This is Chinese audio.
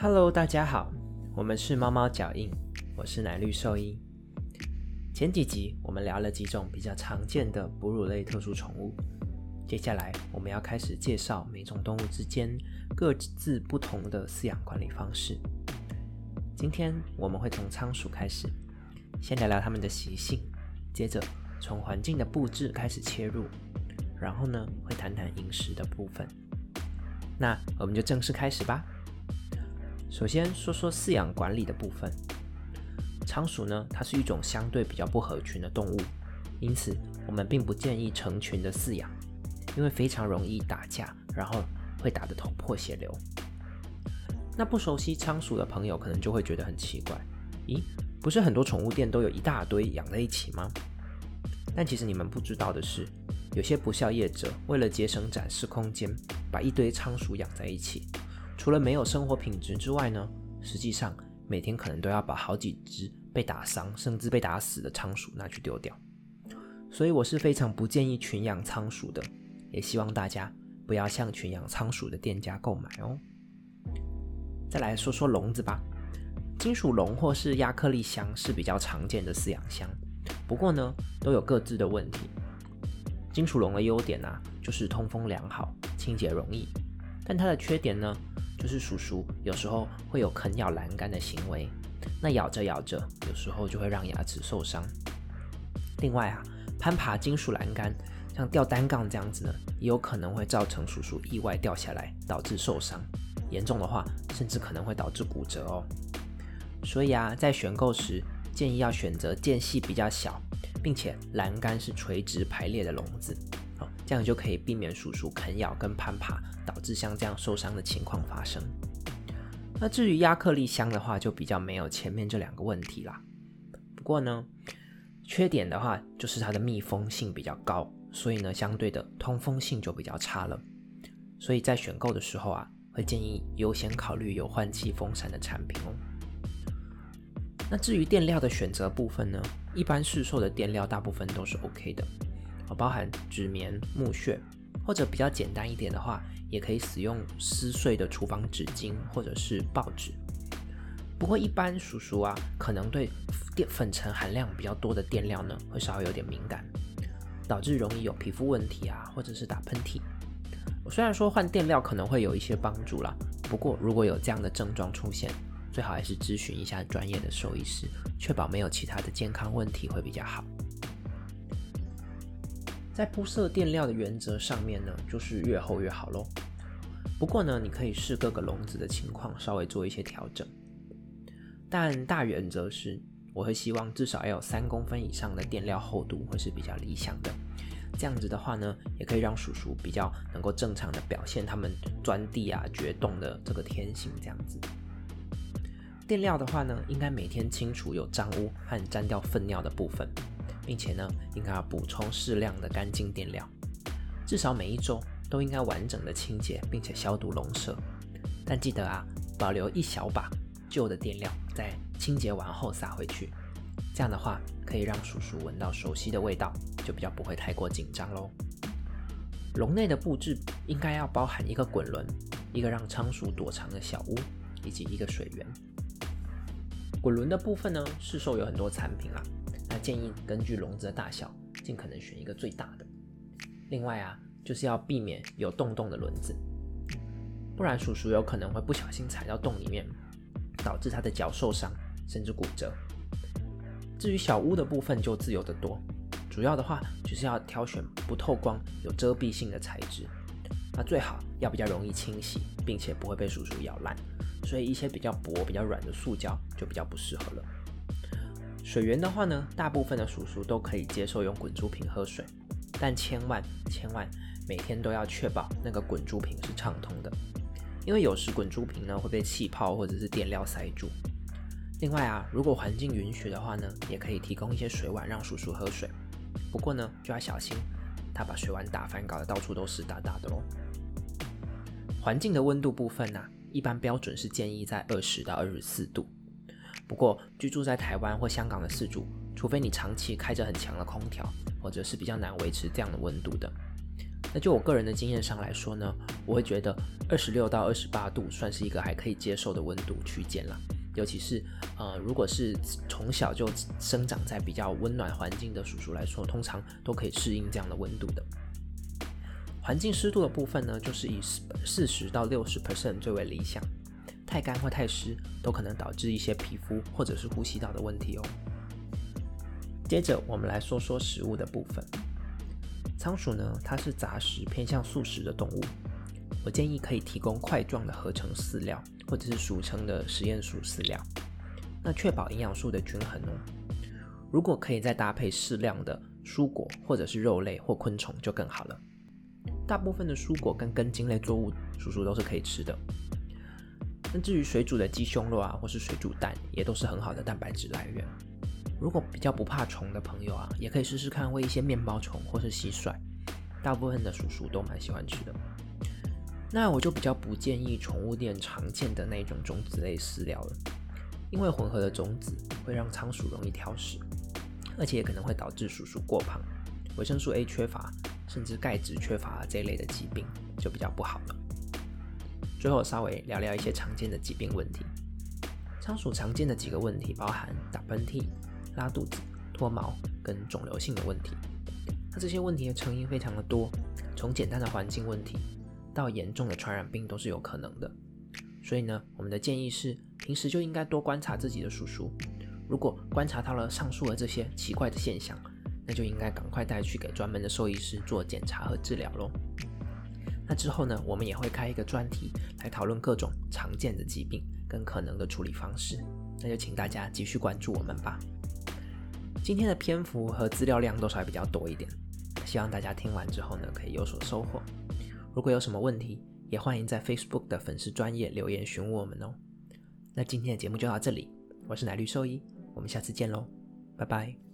Hello，大家好，我们是猫猫脚印，我是奶绿兽医。前几集我们聊了几种比较常见的哺乳类特殊宠物，接下来我们要开始介绍每种动物之间各自不同的饲养管理方式。今天我们会从仓鼠开始，先聊聊它们的习性，接着从环境的布置开始切入，然后呢会谈谈饮食的部分。那我们就正式开始吧。首先说说饲养管理的部分。仓鼠呢，它是一种相对比较不合群的动物，因此我们并不建议成群的饲养，因为非常容易打架，然后会打得头破血流。那不熟悉仓鼠的朋友可能就会觉得很奇怪，咦，不是很多宠物店都有一大堆养在一起吗？但其实你们不知道的是，有些不孝业者为了节省展示空间，把一堆仓鼠养在一起。除了没有生活品质之外呢，实际上每天可能都要把好几只被打伤甚至被打死的仓鼠拿去丢掉，所以我是非常不建议群养仓鼠的，也希望大家不要向群养仓鼠的店家购买哦。再来说说笼子吧，金属笼或是亚克力箱是比较常见的饲养箱，不过呢都有各自的问题。金属笼的优点啊，就是通风良好，清洁容易，但它的缺点呢？就是鼠鼠有时候会有啃咬栏杆的行为，那咬着咬着，有时候就会让牙齿受伤。另外啊，攀爬金属栏杆，像吊单杠这样子呢，也有可能会造成鼠鼠意外掉下来，导致受伤。严重的话，甚至可能会导致骨折哦。所以啊，在选购时，建议要选择间隙比较小，并且栏杆是垂直排列的笼子。这样就可以避免鼠鼠啃咬跟攀爬，导致像这样受伤的情况发生。那至于亚克力箱的话，就比较没有前面这两个问题啦。不过呢，缺点的话就是它的密封性比较高，所以呢，相对的通风性就比较差了。所以在选购的时候啊，会建议优先考虑有换气风扇的产品哦。那至于垫料的选择部分呢，一般市售的垫料大部分都是 OK 的。包含纸棉、木屑，或者比较简单一点的话，也可以使用撕碎的厨房纸巾或者是报纸。不过一般叔叔啊，可能对淀粉尘含量比较多的垫料呢，会稍微有点敏感，导致容易有皮肤问题啊，或者是打喷嚏。我虽然说换垫料可能会有一些帮助啦，不过如果有这样的症状出现，最好还是咨询一下专业的兽医师，确保没有其他的健康问题会比较好。在铺设垫料的原则上面呢，就是越厚越好喽。不过呢，你可以视各个笼子的情况稍微做一些调整。但大原则是，我会希望至少要有三公分以上的垫料厚度会是比较理想的。这样子的话呢，也可以让鼠鼠比较能够正常的表现它们钻地啊、掘洞的这个天性。这样子，垫料的话呢，应该每天清除有脏污和沾掉粪尿的部分。并且呢，应该要补充适量的干净垫料，至少每一周都应该完整的清洁，并且消毒笼舍。但记得啊，保留一小把旧的垫料，在清洁完后撒回去。这样的话，可以让鼠鼠闻到熟悉的味道，就比较不会太过紧张喽。笼内的布置应该要包含一个滚轮，一个让仓鼠躲藏的小屋，以及一个水源。滚轮的部分呢，市售有很多产品啦。那建议根据笼子的大小，尽可能选一个最大的。另外啊，就是要避免有洞洞的轮子，不然鼠鼠有可能会不小心踩到洞里面，导致它的脚受伤甚至骨折。至于小屋的部分就自由得多，主要的话就是要挑选不透光、有遮蔽性的材质。那最好要比较容易清洗，并且不会被鼠鼠咬烂。所以一些比较薄、比较软的塑胶就比较不适合了。水源的话呢，大部分的鼠鼠都可以接受用滚珠瓶喝水，但千万千万每天都要确保那个滚珠瓶是畅通的，因为有时滚珠瓶呢会被气泡或者是垫料塞住。另外啊，如果环境允许的话呢，也可以提供一些水碗让鼠鼠喝水，不过呢就要小心，它把水碗打翻，搞得到处都是哒哒的喽。环境的温度部分呢，一般标准是建议在二十到二十四度。不过，居住在台湾或香港的饲主，除非你长期开着很强的空调，或者是比较难维持这样的温度的。那就我个人的经验上来说呢，我会觉得二十六到二十八度算是一个还可以接受的温度区间了。尤其是呃，如果是从小就生长在比较温暖环境的叔叔来说，通常都可以适应这样的温度的。环境湿度的部分呢，就是以四十到六十 percent 最为理想。太干或太湿都可能导致一些皮肤或者是呼吸道的问题哦。接着我们来说说食物的部分。仓鼠呢，它是杂食偏向素食的动物。我建议可以提供块状的合成饲料，或者是俗称的实验鼠饲料，那确保营养素的均衡哦。如果可以再搭配适量的蔬果或者是肉类或昆虫就更好了。大部分的蔬果跟根茎类作物，叔叔都是可以吃的。那至于水煮的鸡胸肉啊，或是水煮蛋，也都是很好的蛋白质来源。如果比较不怕虫的朋友啊，也可以试试看喂一些面包虫或是蟋蟀，大部分的叔叔都蛮喜欢吃的。那我就比较不建议宠物店常见的那种种子类饲料了，因为混合的种子会让仓鼠容易挑食，而且也可能会导致鼠鼠过胖、维生素 A 缺乏，甚至钙质缺乏这一类的疾病，就比较不好了。最后稍微聊聊一些常见的疾病问题。仓鼠常见的几个问题包含打喷嚏。拉肚子、脱毛跟肿瘤性的问题，那这些问题的成因非常的多，从简单的环境问题到严重的传染病都是有可能的。所以呢，我们的建议是，平时就应该多观察自己的鼠鼠。如果观察到了上述的这些奇怪的现象，那就应该赶快带去给专门的兽医师做检查和治疗喽。那之后呢，我们也会开一个专题来讨论各种常见的疾病跟可能的处理方式。那就请大家继续关注我们吧。今天的篇幅和资料量都稍微比较多一点，希望大家听完之后呢，可以有所收获。如果有什么问题，也欢迎在 Facebook 的粉丝专业留言询问我们哦。那今天的节目就到这里，我是奶绿兽医，我们下次见喽，拜拜。